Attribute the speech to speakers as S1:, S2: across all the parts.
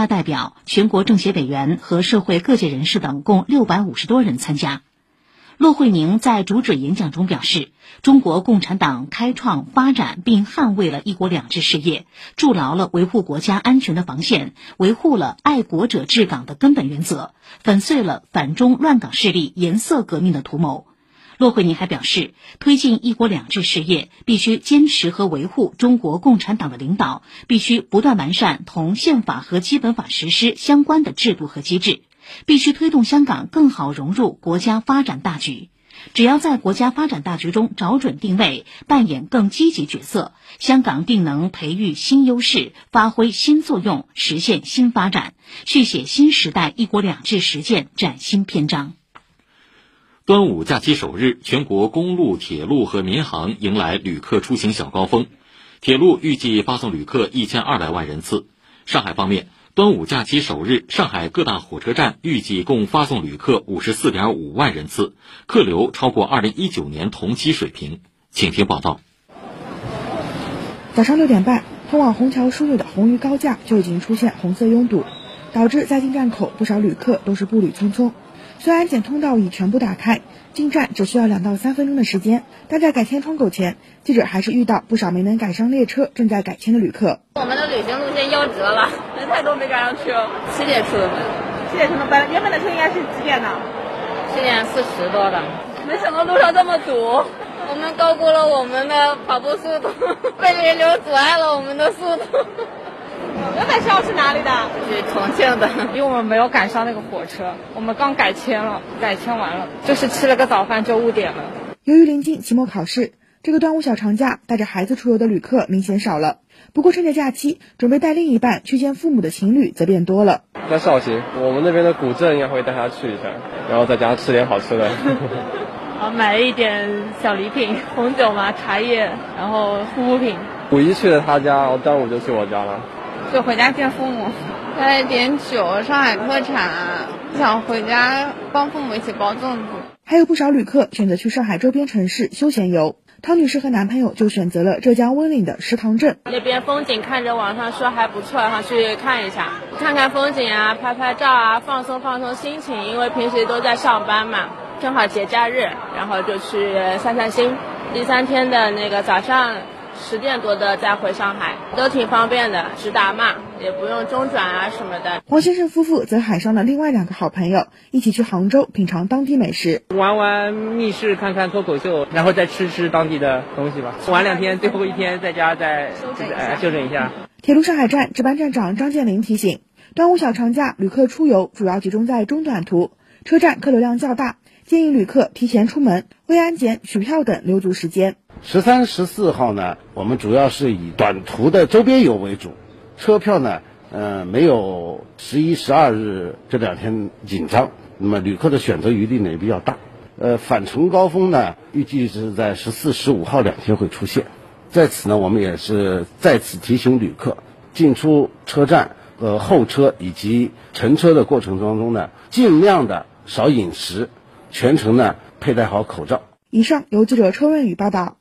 S1: 大代表、全国政协委员和社会各界人士等共六百五十多人参加。骆惠宁在主旨演讲中表示，中国共产党开创、发展并捍卫了一国两制事业，筑牢了维护国家安全的防线，维护了爱国者治港的根本原则，粉碎了反中乱港势力颜色革命的图谋。骆惠宁还表示，推进一国两制事业，必须坚持和维护中国共产党的领导，必须不断完善同宪法和基本法实施相关的制度和机制。必须推动香港更好融入国家发展大局。只要在国家发展大局中找准定位，扮演更积极角色，香港定能培育新优势，发挥新作用，实现新发展，续写新时代“一国两制”实践崭新篇章。
S2: 端午假期首日，全国公路、铁路和民航迎来旅客出行小高峰，铁路预计发送旅客一千二百万人次。上海方面。端午假期首日，上海各大火车站预计共发送旅客五十四点五万人次，客流超过二零一九年同期水平。请听报道。
S3: 早上六点半，通往虹桥枢纽的红鱼高架就已经出现红色拥堵，导致在进站口不少旅客都是步履匆匆。虽然检通道已全部打开，进站只需要两到三分钟的时间，但在改签窗口前，记者还是遇到不少没能赶上列车正在改签的旅客。
S4: 我们的旅行路线夭折了，人太多没赶上去。七点出的门，
S3: 七点出的本原本的车应该是几点呢？
S4: 七点四十多的。没想到路上这么堵，我们高估了我们的跑步速度，被人流阻碍了我们的速度。
S3: 原本是要去哪里的？
S4: 去重庆的，
S5: 因为我们没有赶上那个火车，我们刚改签了，改签完了，就是吃了个早饭就误点了。
S3: 由于临近期末考试，这个端午小长假带着孩子出游的旅客明显少了。不过趁着假期，准备带另一半去见父母的情侣则变多了。
S6: 在绍兴，我们那边的古镇应该会带他去一下，然后在家吃点好吃的。
S5: 啊，买了一点小礼品，红酒嘛，茶叶，然后护肤品。
S6: 五一去了他家，端午就去我家了。
S5: 就回家见父母，
S4: 带点酒，上海特产，想回家帮父母一起包粽子。
S3: 还有不少旅客选择去上海周边城市休闲游。汤女士和男朋友就选择了浙江温岭的石塘镇，
S5: 那边风景看着网上说还不错，然后去看一下，看看风景啊，拍拍照啊，放松放松心情。因为平时都在上班嘛，正好节假日，然后就去散散心。第三天的那个早上。十点多的再回上海都挺方便的，直达嘛，也不用中转啊什么的。
S3: 黄先生夫妇则喊上了另外两个好朋友，一起去杭州品尝当地美食，
S7: 玩玩密室，看看脱口秀，然后再吃吃当地的东西吧。玩两天，最后一天在家再休整一下。
S3: 铁路上海站值班站长张建林提醒：端午小长假旅客出游主要集中在中短途，车站客流量较大，建议旅客提前出门，为安检、取票等留足时间。
S8: 十三、十四号呢，我们主要是以短途的周边游为主，车票呢，呃，没有十一、十二日这两天紧张，那么旅客的选择余地呢也比较大。呃，返程高峰呢，预计是在十四、十五号两天会出现。在此呢，我们也是再次提醒旅客，进出车站和候车以及乘车的过程当中呢，尽量的少饮食，全程呢佩戴好口罩。
S3: 以上由记者车润宇报道。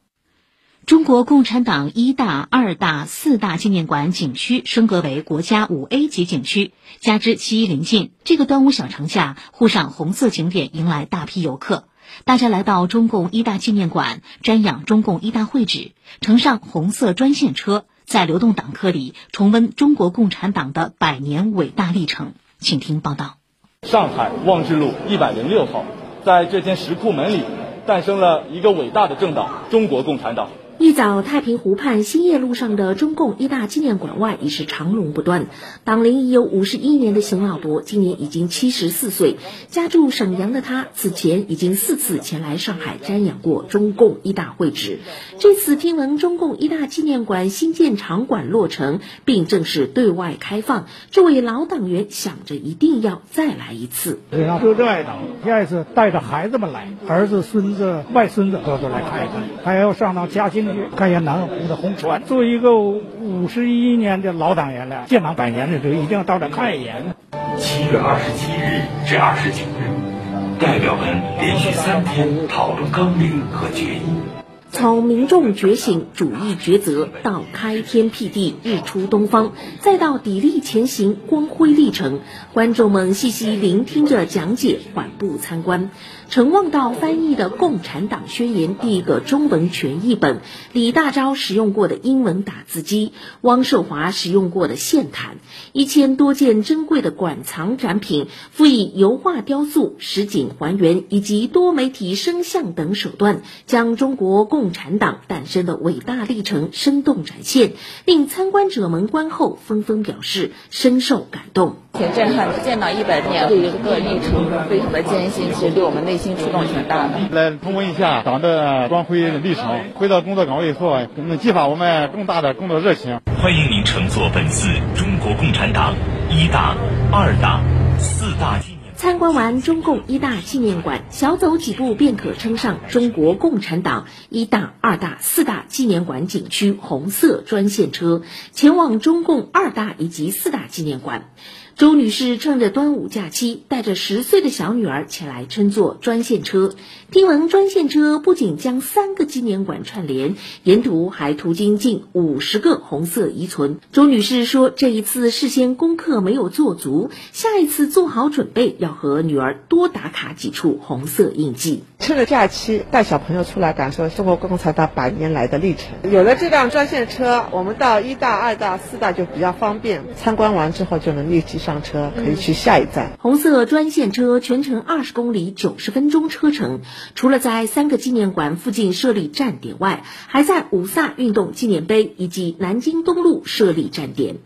S1: 中国共产党一大、二大、四大纪念馆景区升格为国家五 A 级景区，加之七一临近，这个端午小长假，沪上红色景点迎来大批游客。大家来到中共一大纪念馆，瞻仰中共一大会址，乘上红色专线车，在流动党课里重温中国共产党的百年伟大历程。请听报道。
S9: 上海望志路一百零六号，在这间石库门里，诞生了一个伟大的政党——中国共产党。
S10: 一早，太平湖畔兴业路上的中共一大纪念馆外已是长龙不断。党龄已有五十一年的邢老伯，今年已经七十四岁。家住沈阳的他，此前已经四次前来上海瞻仰过中共一大会址。这次听闻中共一大纪念馆新建场馆落成，并正式对外开放，这位老党员想着一定要再来一次。
S11: 就热爱党，第二次带着孩子们来，儿子、孙子、外孙子都都来看一看，还要上到嘉兴。看一下南湖的红船。作为一个五十一年的老党员了，建党百年的时候一定要到这看一眼。
S12: 七月二十七日至二十九日，代表们连续三天讨论纲领和决议。
S10: 从民众觉醒、主义抉择到开天辟地、日出东方，再到砥砺前行、光辉历程，观众们细细聆听着讲解，缓步参观。陈望道翻译的《共产党宣言》第一个中文全译本，李大钊使用过的英文打字机，汪寿华使用过的线毯，一千多件珍贵的馆藏展品，辅以油画、雕塑、实景还原以及多媒体声像等手段，将中国共产党诞生的伟大历程生动展现，令参观者们观后纷纷表示深受感动。
S13: 挺震撼的，见到一百年这一个历程，非常的艰辛，其实对我们内心触动挺大的。
S14: 来重温一下党的光辉历程，回到工作岗位以后，能激发我们更大的工作热情。
S12: 欢迎您乘坐本次中国共产党一大、二大、四大纪念。
S10: 参观完中共一大纪念馆，小走几步便可称上中国共产党一大、二大、四大纪念馆景区红色专线车，前往中共二大以及四大纪念馆。周女士趁着端午假期，带着十岁的小女儿前来乘坐专线车。听闻专线车不仅将三个纪念馆串联，沿途还途经近五十个红色遗存。周女士说：“这一次事先功课没有做足，下一次做好准备，要和女儿多打卡几处红色印记。”
S15: 趁着假期，带小朋友出来感受中国共产党百年来的历程。有了这辆专线车，我们到一大、二大、四大就比较方便。参观完之后就能立即上车，可以去下一站。
S10: 红色专线车全程二十公里，九十分钟车程。除了在三个纪念馆附近设立站点外，还在五卅运动纪念碑以及南京东路设立站点。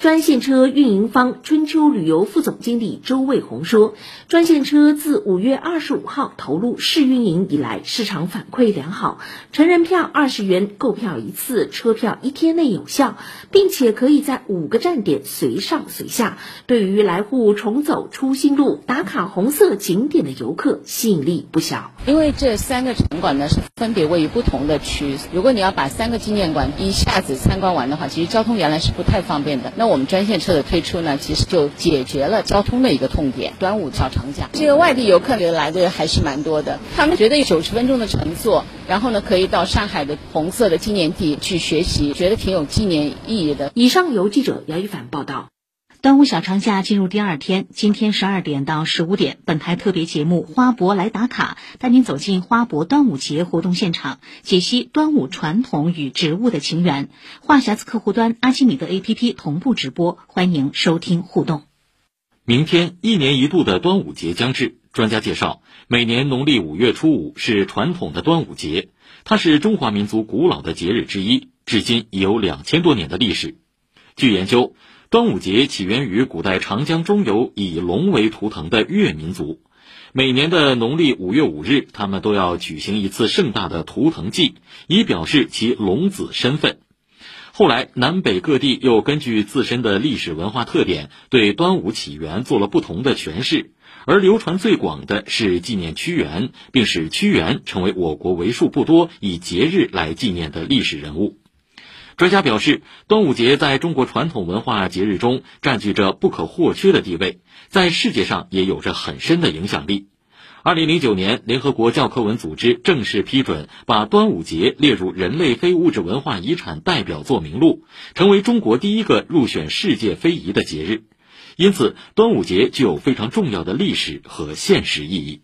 S10: 专线车运营方春秋旅游副总经理周卫红说：“专线车自五月二十五号投入试运营以来，市场反馈良好。成人票二十元，购票一次，车票一天内有效，并且可以在五个站点随上随下。对于来沪重走初心路、打卡红色景点的游客，吸引力不小。
S13: 因为这三个场馆呢是分别位于不同的区，如果你要把三个纪念馆一下子参观完的话，其实交通原来是不太方便的。那我们专线车的推出呢，其实就解决了交通的一个痛点。端午小长假，这个外地游客来的还是蛮多的。他们觉得九十分钟的乘坐，然后呢可以到上海的红色的纪念地去学习，觉得挺有纪念意义的。
S10: 以上由记者杨一凡报道。端午小长假进入第二天，今天十二点到十五点，本台特别节目《花博来打卡》带您走进花博端午节活动现场，解析端午传统与植物的情缘。话匣子客户端阿基米德 APP 同步直播，欢迎收听互动。
S2: 明天一年一度的端午节将至，专家介绍，每年农历五月初五是传统的端午节，它是中华民族古老的节日之一，至今已有两千多年的历史。据研究。端午节起源于古代长江中游以龙为图腾的越民族，每年的农历五月五日，他们都要举行一次盛大的图腾祭，以表示其龙子身份。后来，南北各地又根据自身的历史文化特点，对端午起源做了不同的诠释，而流传最广的是纪念屈原，并使屈原成为我国为数不多以节日来纪念的历史人物。专家表示，端午节在中国传统文化节日中占据着不可或缺的地位，在世界上也有着很深的影响力。二零零九年，联合国教科文组织正式批准把端午节列入人类非物质文化遗产代表作名录，成为中国第一个入选世界非遗的节日。因此，端午节具有非常重要的历史和现实意义。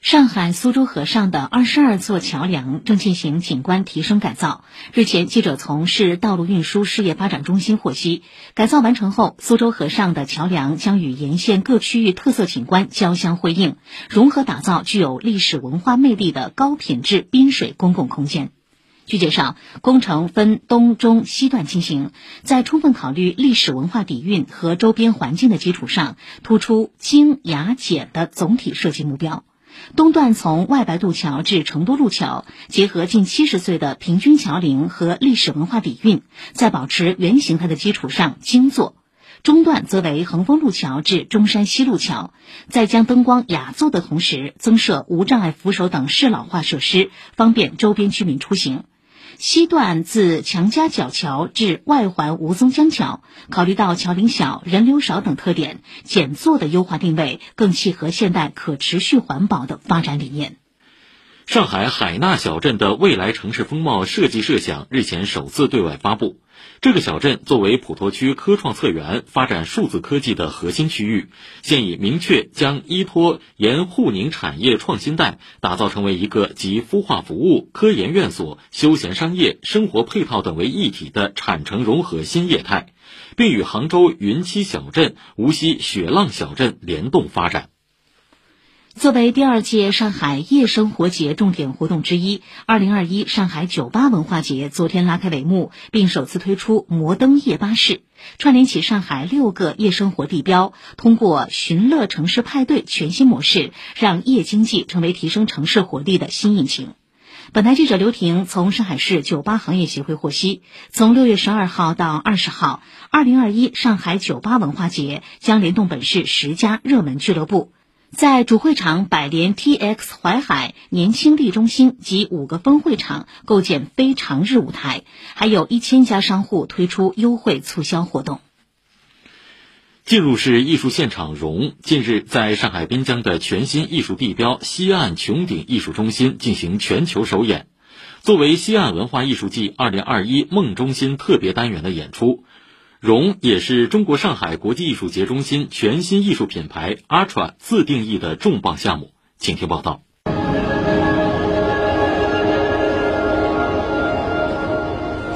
S1: 上海苏州河上的二十二座桥梁正进行景观提升改造。日前，记者从市道路运输事业发展中心获悉，改造完成后，苏州河上的桥梁将与沿线各区域特色景观交相辉映，融合打造具有历史文化魅力的高品质滨水公共空间。据介绍，工程分东、中、西段进行，在充分考虑历史文化底蕴和周边环境的基础上，突出精雅简的总体设计目标。东段从外白渡桥至成都路桥，结合近七十岁的平均桥龄和历史文化底蕴，在保持原形态的基础上精做；中段则为横峰路桥至中山西路桥，在将灯光雅座的同时，增设无障碍扶手等适老化设施，方便周边居民出行。西段自强家角桥至外环吴淞江桥，考虑到桥龄小、人流少等特点，简座的优化定位更契合现代可持续环保的发展理念。
S2: 上海海纳小镇的未来城市风貌设计设想日前首次对外发布。这个小镇作为普陀区科创策源发展数字科技的核心区域，现已明确将依托沿沪宁产业创新带，打造成为一个集孵化服务、科研院所、休闲商业、生活配套等为一体的产城融合新业态，并与杭州云栖小镇、无锡雪浪小镇联动发展。
S1: 作为第二届上海夜生活节重点活动之一，二零二一上海酒吧文化节昨天拉开帷幕，并首次推出摩登夜巴士，串联起上海六个夜生活地标，通过寻乐城市派对全新模式，让夜经济成为提升城市活力的新引擎。本台记者刘婷从上海市酒吧行业协会获悉，从六月十二号到二十号，二零二一上海酒吧文化节将联动本市十家热门俱乐部。在主会场百联 TX 淮海年轻力中心及五个分会场构建非常日舞台，还有一千家商户推出优惠促销活动。
S2: 进入式艺术现场融近日在上海滨江的全新艺术地标西岸穹顶艺术中心进行全球首演，作为西岸文化艺术季二零二一梦中心特别单元的演出。融也是中国上海国际艺术节中心全新艺术品牌 Ultra 自定义的重磅项目，请听报道。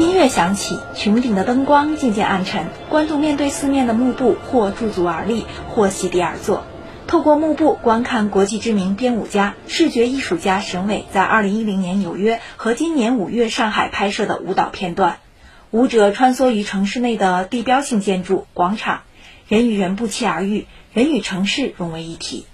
S16: 音乐响起，穹顶的灯光渐渐暗沉，观众面对四面的幕布，或驻足而立，或席地而坐，透过幕布观看国际知名编舞家、视觉艺术家沈伟在二零一零年纽约和今年五月上海拍摄的舞蹈片段。舞者穿梭于城市内的地标性建筑、广场，人与人不期而遇，人与城市融为一体。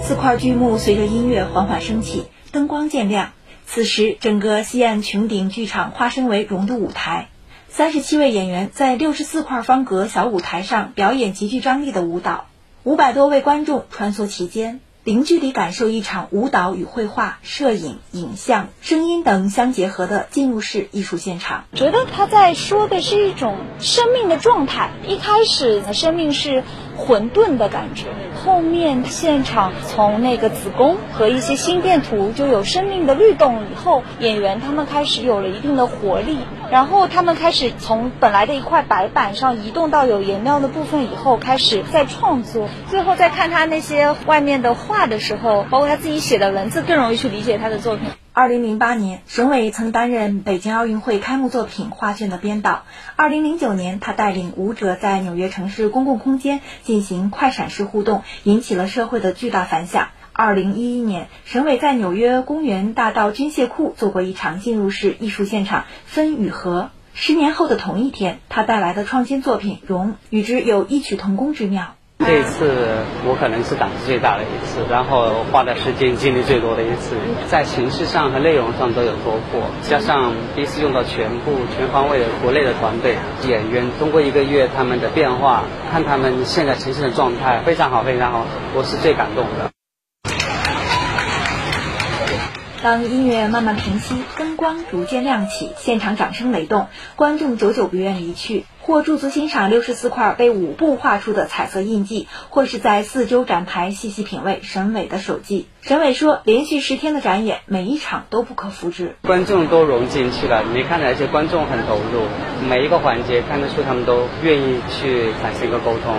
S16: 四块巨幕随着音乐缓缓升起，灯光渐亮。此时，整个西岸穹顶剧场化身为融的舞台，三十七位演员在六十四块方格小舞台上表演极具张力的舞蹈，五百多位观众穿梭其间。零距离感受一场舞蹈与绘画、摄影、影像、声音等相结合的进入式艺术现场。
S17: 觉得他在说的是一种生命的状态。一开始的，生命是混沌的感觉，后面现场从那个子宫和一些心电图就有生命的律动。以后演员他们开始有了一定的活力。然后他们开始从本来的一块白板上移动到有颜料的部分以后，开始在创作。最后再看他那些外面的画的时候，包括他自己写的文字，更容易去理解他的作品。
S16: 二零零八年，沈伟曾担任北京奥运会开幕作品画卷的编导。二零零九年，他带领舞者在纽约城市公共空间进行快闪式互动，引起了社会的巨大反响。二零一一年，沈伟在纽约公园大道军械库做过一场进入式艺术现场《分与合》。十年后的同一天，他带来的创新作品《融》与之有异曲同工之妙。
S18: 这次我可能是胆子最大的一次，然后花的时间精力最多的一次，在形式上和内容上都有突破，加上第一次用到全部全方位的国内的团队演员，通过一个月他们的变化，看他们现在呈现的状态非常好，非常好，我是最感动的。
S16: 当音乐慢慢平息，灯光逐渐亮起，现场掌声雷动，观众久久不愿离去。或驻足欣赏六十四块被舞步画出的彩色印记，或是在四周展台细细品味审美的手记。沈伟说：“连续十天的展演，每一场都不可复制。
S18: 观众都融进去了，你看，而且观众很投入，每一个环节看得出他们都愿意去产生一个沟通。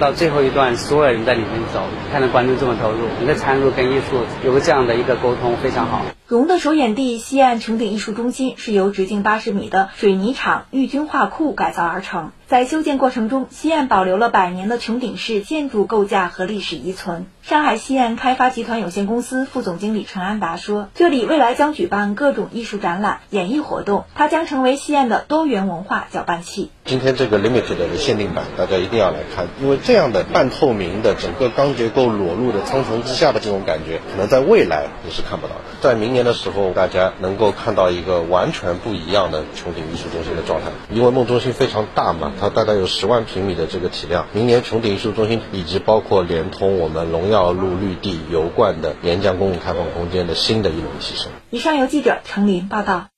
S18: 到最后一段，所有人在里面走，看到观众这么投入，你的参与跟艺术有个这样的一个沟通，非常好。”
S16: 融的首演地西岸穹顶艺术中心是由直径八十米的水泥厂玉军画库改造而成。在修建过程中，西岸保留了百年的穹顶式建筑构架和历史遗存。上海西岸开发集团有限公司副总经理陈安达说：“这里未来将举办各种艺术展览、演艺活动，它将成为西岸的多元文化搅拌器。”
S19: 今天这个 limited 的限定版，大家一定要来看，因为这样的半透明的整个钢结构裸露的苍穹之下的这种感觉，可能在未来你是看不到的。在明年的时候，大家能够看到一个完全不一样的穹顶艺术中心的状态，因为梦中心非常大嘛。它大概有十万平米的这个体量，明年穹顶艺术中心以及包括连通我们荣耀路绿地油罐的沿江公共开放空间的新的一轮提升。
S16: 以上由记者程林报道。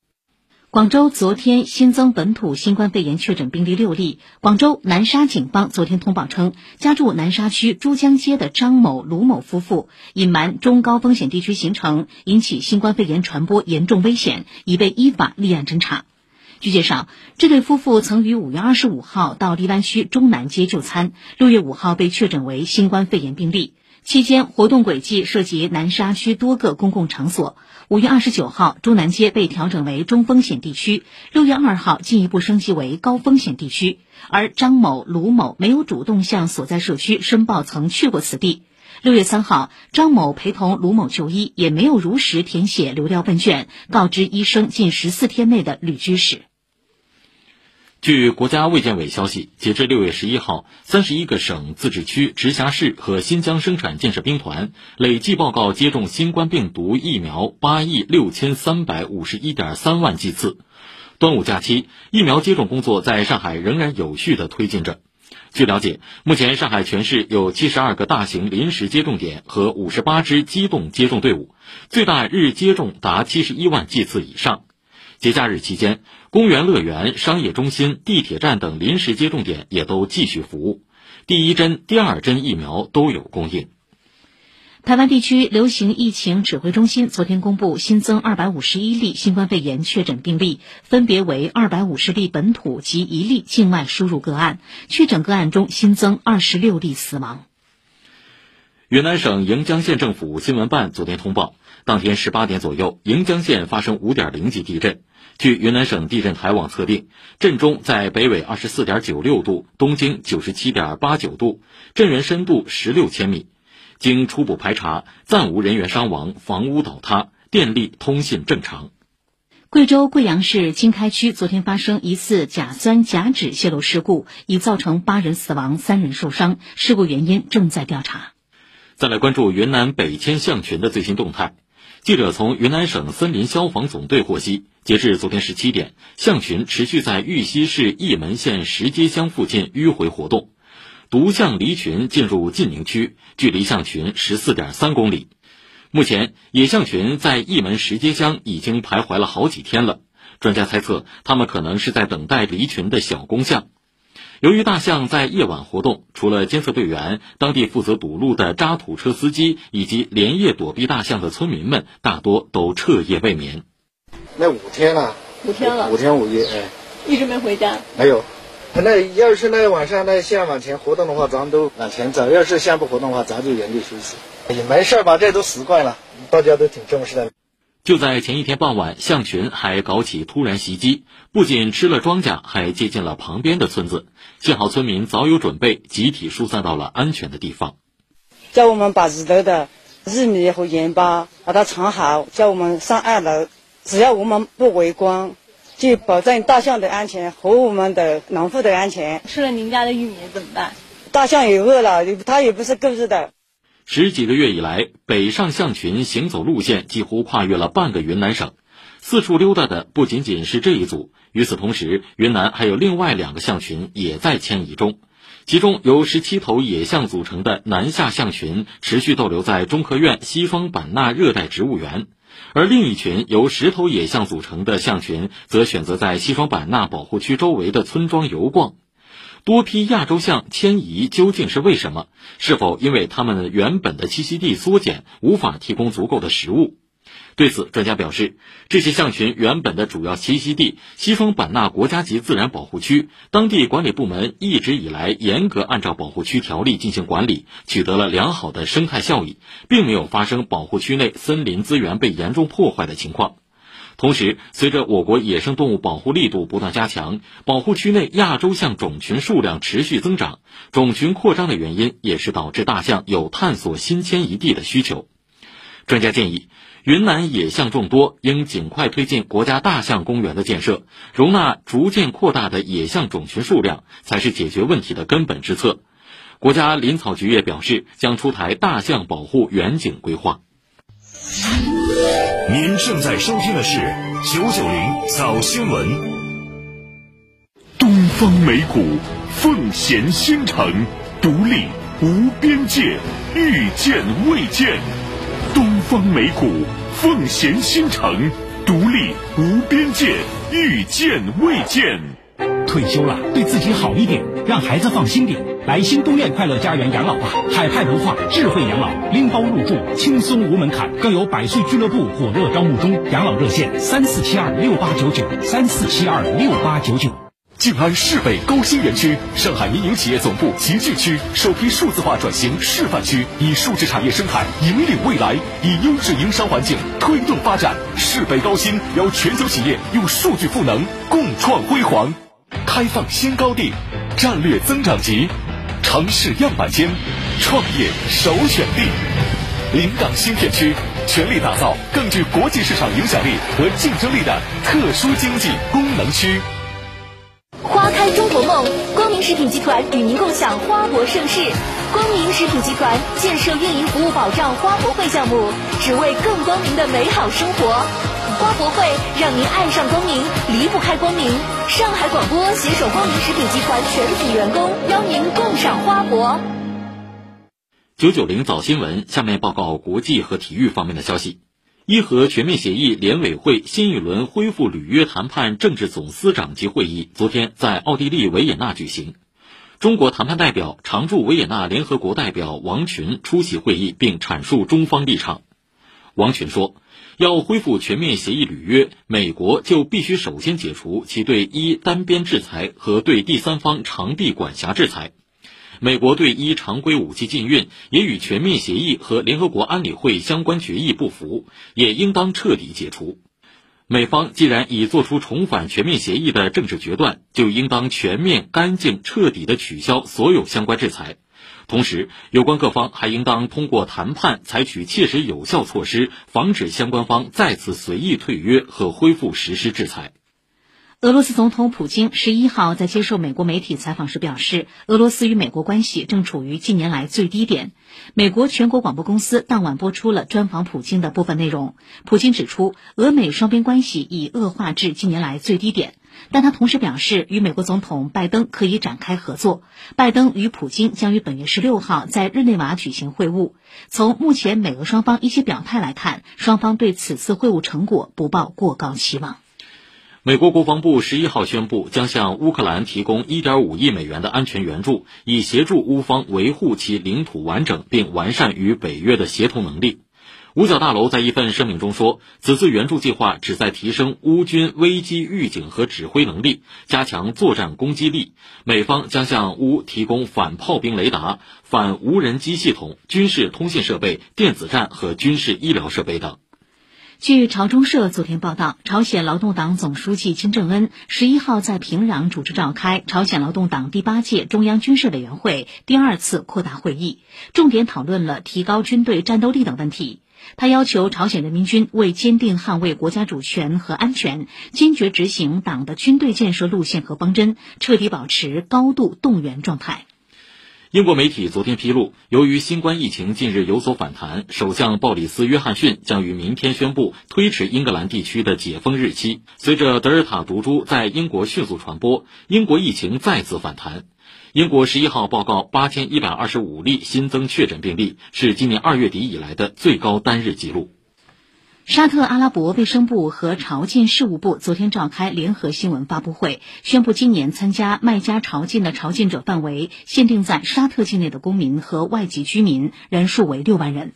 S1: 广州昨天新增本土新冠肺炎确诊病例六例。广州南沙警方昨天通报称，家住南沙区珠江街的张某、卢某夫妇隐瞒中高风险地区行程，引起新冠肺炎传播严重危险，已被依法立案侦查。据介绍，这对夫妇曾于五月二十五号到荔湾区中南街就餐，六月五号被确诊为新冠肺炎病例。期间活动轨迹涉及南沙区多个公共场所。五月二十九号，中南街被调整为中风险地区；六月二号进一步升级为高风险地区。而张某、卢某没有主动向所在社区申报曾去过此地。六月三号，张某陪同卢某就医，也没有如实填写流调问卷，告知医生近十四天内的旅居史。
S2: 据国家卫健委消息，截至六月十一号，三十一个省、自治区、直辖市和新疆生产建设兵团累计报告接种新冠病毒疫苗八亿六千三百五十一点三万剂次。端午假期，疫苗接种工作在上海仍然有序的推进着。据了解，目前上海全市有七十二个大型临时接种点和五十八支机动接种队伍，最大日接种达七十一万剂次以上。节假日期间，公园、乐园、商业中心、地铁站等临时接种点也都继续服务，第一针、第二针疫苗都有供应。
S1: 台湾地区流行疫情指挥中心昨天公布新增二百五十一例新冠肺炎确诊病例，分别为二百五十例本土及一例境外输入个案，确诊个案中新增二十六例死亡。
S2: 云南省盈江县政府新闻办昨天通报，当天十八点左右，盈江县发生五点零级地震。据云南省地震台网测定，震中在北纬二十四点九六度、东经九十七点八九度，震源深度十六千米。经初步排查，暂无人员伤亡，房屋倒塌，电力通信正常。
S1: 贵州贵阳市经开区昨天发生疑似甲酸甲酯泄漏事故，已造成八人死亡、三人受伤，事故原因正在调查。
S2: 再来关注云南北迁象群的最新动态。记者从云南省森林消防总队获悉，截至昨天十七点，象群持续在玉溪市义门县石街乡附近迂回活动。独象离群进入晋宁区，距离象群十四点三公里。目前，野象群在义门石街乡已经徘徊了好几天了。专家猜测，它们可能是在等待离群的小公象。由于大象在夜晚活动，除了监测队员，当地负责堵路的渣土车司机以及连夜躲避大象的村民们，大多都彻夜未眠。
S20: 那五天了，
S21: 五天了，
S20: 五天五夜，哎，
S21: 一直没回家。
S20: 没有，那要是那晚上那象往前活动的话，咱都往前走；要是象不活动的话，咱就原地休息。也没事吧，这都习惯了，大家都挺重视的。
S2: 就在前一天傍晚，象群还搞起突然袭击，不仅吃了庄稼，还接近了旁边的村子。幸好村民早有准备，集体疏散到了安全的地方。
S22: 叫我们把里头的玉米和盐巴把它藏好，叫我们上二楼。只要我们不围观，就保证大象的安全和我们的农户的安全。
S21: 吃了您家的玉米怎么办？
S22: 大象也饿了，它也不是故意的。
S2: 十几个月以来，北上象群行走路线几乎跨越了半个云南省，四处溜达的不仅仅是这一组。与此同时，云南还有另外两个象群也在迁移中，其中由十七头野象组成的南下象群持续逗留在中科院西双版纳热带植物园，而另一群由十头野象组成的象群则选择在西双版纳保护区周围的村庄游逛。多批亚洲象迁移究竟是为什么？是否因为它们原本的栖息地缩减，无法提供足够的食物？对此，专家表示，这些象群原本的主要栖息地西双版纳国家级自然保护区，当地管理部门一直以来严格按照保护区条例进行管理，取得了良好的生态效益，并没有发生保护区内森林资源被严重破坏的情况。同时，随着我国野生动物保护力度不断加强，保护区内亚洲象种群数量持续增长。种群扩张的原因，也是导致大象有探索新迁移地的需求。专家建议，云南野象众多，应尽快推进国家大象公园的建设，容纳逐渐扩大的野象种群数量，才是解决问题的根本之策。国家林草局也表示，将出台大象保护远景规划。
S12: 您正在收听的是九九零早新闻。东方美谷，奉贤新城，独立无边界，遇见未见。东方美谷，奉贤新城，
S23: 独立无边界，遇见未见。
S24: 退休了，对自己好一点，让孩子放心点。来新都苑快乐家园养老吧，海派文化，智慧养老，拎包入住，轻松无门槛，更有百岁俱乐部火热招募中。养老热线：三四七二六八九九，三四七二六八九九。
S23: 静安市北高新园区，上海民营企业总部集聚区，首批数字化转型示范区，以数字产业生态引领未来，以优质营商环境推动发展。市北高新邀全球企业用数据赋能，共创辉煌。开放新高地，战略增长极，城市样板间，创业首选地。临港新片区，全力打造更具国际市场影响力和竞争力的特殊经济功能区。
S25: 花开中国梦，光明食品集团与您共享花博盛世。光明食品集团建设运营服务保障花博会项目，只为更光明的美好生活。花博会让您爱上光明，离不开光明。上海广播携手光明食品集团全体员工，邀您共赏花博。
S2: 九九零早新闻，下面报告国际和体育方面的消息。伊核全面协议联委会新一轮恢复履约谈判政治总司长级会议昨天在奥地利维也纳举行。中国谈判代表、常驻维也纳联合国代表王群出席会议，并阐述中方立场。王群说。要恢复全面协议履约，美国就必须首先解除其对伊单边制裁和对第三方长臂管辖制裁。美国对伊常规武器禁运也与全面协议和联合国安理会相关决议不符，也应当彻底解除。美方既然已做出重返全面协议的政治决断，就应当全面、干净、彻底地取消所有相关制裁。同时，有关各方还应当通过谈判采取切实有效措施，防止相关方再次随意退约和恢复实施制裁。
S1: 俄罗斯总统普京十一号在接受美国媒体采访时表示，俄罗斯与美国关系正处于近年来最低点。美国全国广播公司当晚播出了专访普京的部分内容。普京指出，俄美双边关系已恶化至近年来最低点。但他同时表示，与美国总统拜登可以展开合作。拜登与普京将于本月十六号在日内瓦举行会晤。从目前美俄双方一些表态来看，双方对此次会晤成果不抱过高期望。
S2: 美国国防部十一号宣布，将向乌克兰提供一点五亿美元的安全援助，以协助乌方维护其领土完整，并完善与北约的协同能力。五角大楼在一份声明中说，此次援助计划旨在提升乌军危机预警和指挥能力，加强作战攻击力。美方将向乌提供反炮兵雷达、反无人机系统、军事通信设备、电子战和军事医疗设备等。
S1: 据朝中社昨天报道，朝鲜劳动党总书记金正恩十一号在平壤主持召开朝鲜劳动党第八届中央军事委员会第二次扩大会议，重点讨论了提高军队战斗力等问题。他要求朝鲜人民军为坚定捍卫国家主权和安全，坚决执行党的军队建设路线和方针，彻底保持高度动员状态。
S2: 英国媒体昨天披露，由于新冠疫情近日有所反弹，首相鲍里斯·约翰逊将于明天宣布推迟英格兰地区的解封日期。随着德尔塔毒株在英国迅速传播，英国疫情再次反弹。英国十一号报告八千一百二十五例新增确诊病例，是今年二月底以来的最高单日记录。
S1: 沙特阿拉伯卫生部和朝觐事务部昨天召开联合新闻发布会，宣布今年参加麦加朝觐的朝觐者范围限定在沙特境内的公民和外籍居民，人数为六万人。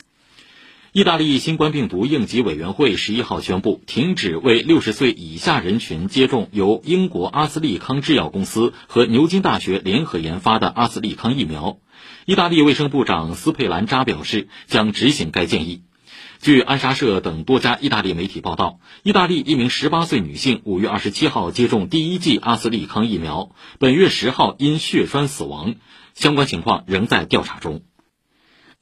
S2: 意大利新冠病毒应急委员会十一号宣布，停止为六十岁以下人群接种由英国阿斯利康制药公司和牛津大学联合研发的阿斯利康疫苗。意大利卫生部长斯佩兰扎表示，将执行该建议。据安莎社等多家意大利媒体报道，意大利一名18岁女性五月二十七号接种第一剂阿斯利康疫苗，本月十号因血栓死亡，相关情况仍在调查中。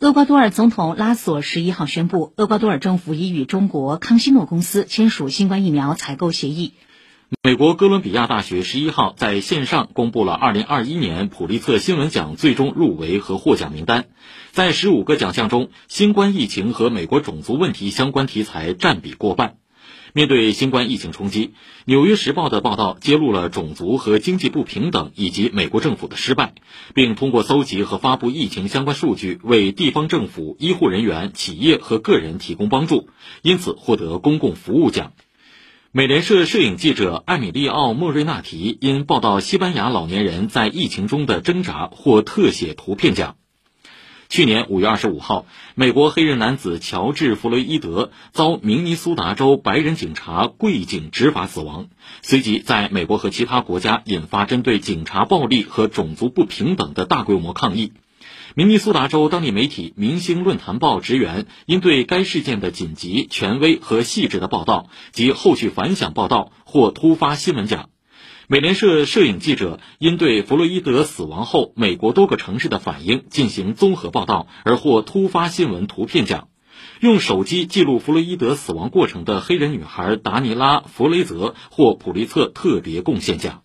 S1: 厄瓜多尔总统拉索十一号宣布，厄瓜多尔政府已与中国康希诺公司签署新冠疫苗采购协议。
S2: 美国哥伦比亚大学十一号在线上公布了二零二一年普利策新闻奖最终入围和获奖名单，在十五个奖项中，新冠疫情和美国种族问题相关题材占比过半。面对新冠疫情冲击，《纽约时报》的报道揭露了种族和经济不平等以及美国政府的失败，并通过搜集和发布疫情相关数据，为地方政府、医护人员、企业和个人提供帮助，因此获得公共服务奖。美联社摄影记者艾米利奥·莫瑞纳提因报道西班牙老年人在疫情中的挣扎获特写图片奖。去年五月二十五号，美国黑人男子乔治·弗洛伊德遭明尼苏达州白人警察跪颈执法死亡，随即在美国和其他国家引发针对警察暴力和种族不平等的大规模抗议。明尼苏达州当地媒体《明星论坛报》职员因对该事件的紧急、权威和细致的报道及后续反响报道获突发新闻奖。美联社摄影记者因对弗洛伊德死亡后美国多个城市的反应进行综合报道而获突发新闻图片奖。用手机记录弗洛伊德死亡过程的黑人女孩达尼拉·弗雷泽获普利策特别贡献奖。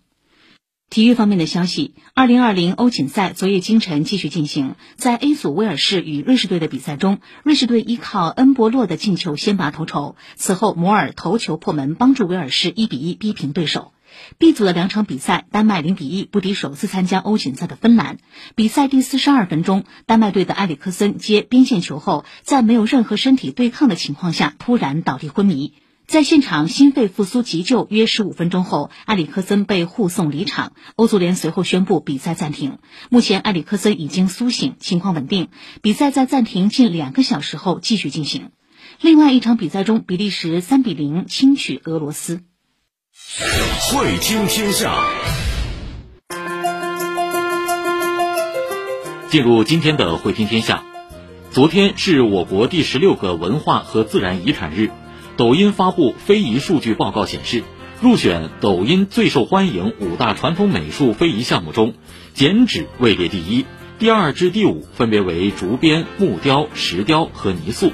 S1: 体育方面的消息，二零二零欧锦赛昨夜今晨继续进行。在 A 组威尔士与瑞士队的比赛中，瑞士队依靠恩波洛的进球先拔头筹，此后摩尔头球破门，帮助威尔士一比一逼平对手。B 组的两场比赛，丹麦零比一不敌首次参加欧锦赛的芬兰。比赛第四十二分钟，丹麦队的埃里克森接边线球后，在没有任何身体对抗的情况下突然倒地昏迷。在现场心肺复苏急救约十五分钟后，埃里克森被护送离场。欧足联随后宣布比赛暂停。目前埃里克森已经苏醒，情况稳定。比赛在暂停近两个小时后继续进行。另外一场比赛中，比利时三比零轻取俄罗斯。
S23: 会听天下，
S2: 进入今天的会听天下。昨天是我国第十六个文化和自然遗产日。抖音发布非遗数据报告显示，入选抖音最受欢迎五大传统美术非遗项目中，剪纸位列第一，第二至第五分别为竹编、木雕、石雕和泥塑。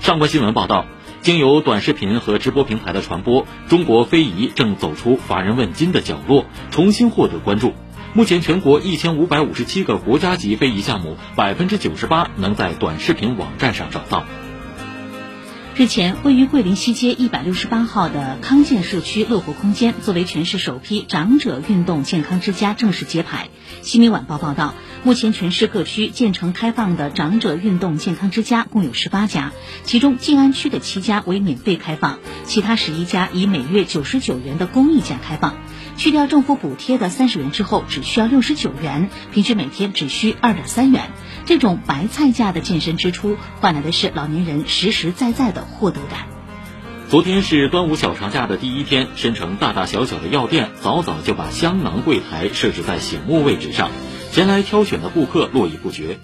S2: 上官新闻报道，经由短视频和直播平台的传播，中国非遗正走出乏人问津的角落，重新获得关注。目前，全国一千五百五十七个国家级非遗项目，百分之九十八能在短视频网站上找到。
S1: 日前，位于桂林西街一百六十八号的康健社区乐活空间，作为全市首批长者运动健康之家正式揭牌。新民晚报报道，目前全市各区建成开放的长者运动健康之家共有十八家，其中静安区的七家为免费开放，其他十一家以每月九十九元的公益价开放。去掉政府补贴的三十元之后，只需要六十九元，平均每天只需二点三元。这种白菜价的健身支出，换来的是老年人实实在在的获得感。
S2: 昨天是端午小长假的第一天，申城大大小小的药店早早就把香囊柜台设置在醒目位置上，前来挑选的顾客络绎不绝。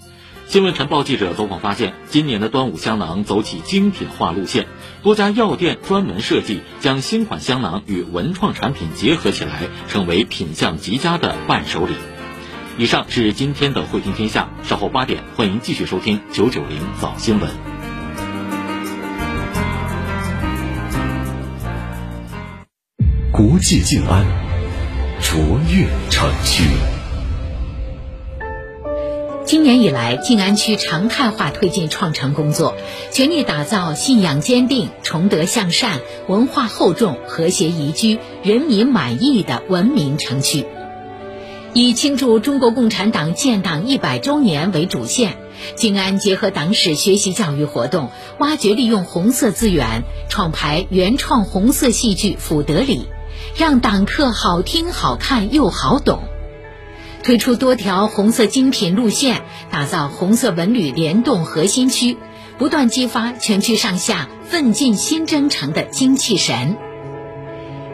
S2: 新闻晨报记者走访发现，今年的端午香囊走起精品化路线，多家药店专门设计将新款香囊与文创产品结合起来，成为品相极佳的伴手礼。以上是今天的汇听天下，稍后八点欢迎继续收听九九零早新闻。
S23: 国际静安，卓越城区。
S26: 今年以来，静安区常态化推进创城工作，全力打造信仰坚定、崇德向善、文化厚重、和谐宜居、人民满意的文明城区。以庆祝中国共产党建党一百周年为主线，静安结合党史学习教育活动，挖掘利用红色资源，创排原创红色戏剧《辅德里》，让党课好听、好看又好懂。推出多条红色精品路线，打造红色文旅联动核心区，不断激发全区上下奋进新征程的精气神。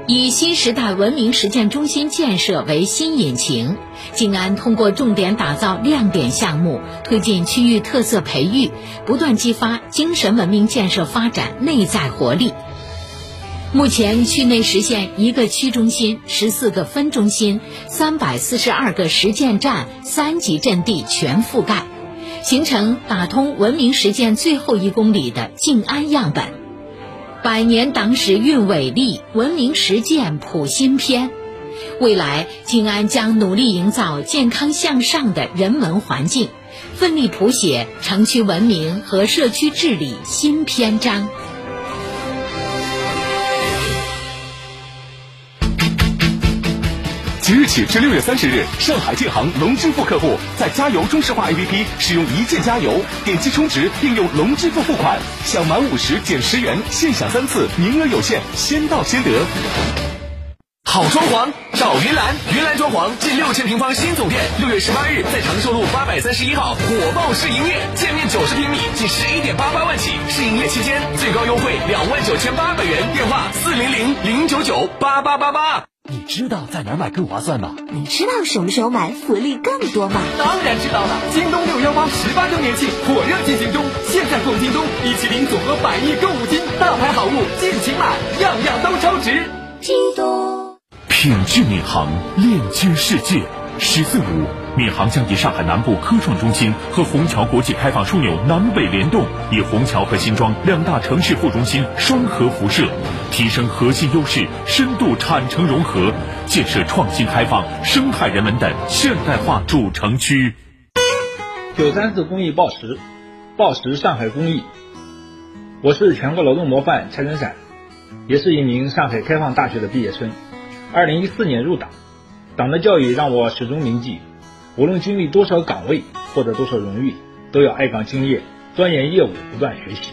S26: 以新时代文明实践中心建设为新引擎，静安通过重点打造亮点项目，推进区域特色培育，不断激发精神文明建设发展内在活力。目前，区内实现一个区中心、十四个分中心、三百四十二个实践站、三级阵地全覆盖，形成打通文明实践最后一公里的静安样本。百年党史蕴伟力，文明实践谱新篇。未来，静安将努力营造健康向上的人文环境，奋力谱写城区文明和社区治理新篇章。
S12: 即日起至六月三十日，上海建行龙支付客户在加油中石化 APP 使用一键加油，点击充值并用龙支付付款，享满五十减十元，现享三次，名额有限，先到先得。
S23: 好装潢找云岚，云岚装潢近六千平方新总店，六月十八日在长寿路八百三十一号火爆试营业，建面九十平米，仅十一点八八万起。试营业期间最高优惠两万九千八百元，电话四零零零九九八八八八。
S27: 你知道在哪儿买更划算吗？
S25: 你知道什么时候买福利更多吗？
S27: 当然知道了，京东六幺八十八周年庆火热进行中，现在逛京东，一起领总额百亿购物金，大牌好物尽情买，样样都超值。
S25: 京东。
S12: 品质领航，链接世界。十四五，闵行将以上海南部科创中心和虹桥国际开放枢纽南北联动，以虹桥和新庄两大城市副中心双核辐射，提升核心优势，深度产城融合，建设创新开放、生态人文的现代化主城区。
S28: 九三四公益报时，报时上海公益。我是全国劳动模范蔡根闪，也是一名上海开放大学的毕业生。二零一四年入党，党的教育让我始终铭记：无论经历多少岗位，获得多少荣誉，都要爱岗敬业，钻研业务，不断学习。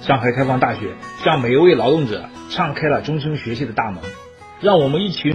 S28: 上海开放大学向每一位劳动者敞开了终身学习的大门，让我们一起。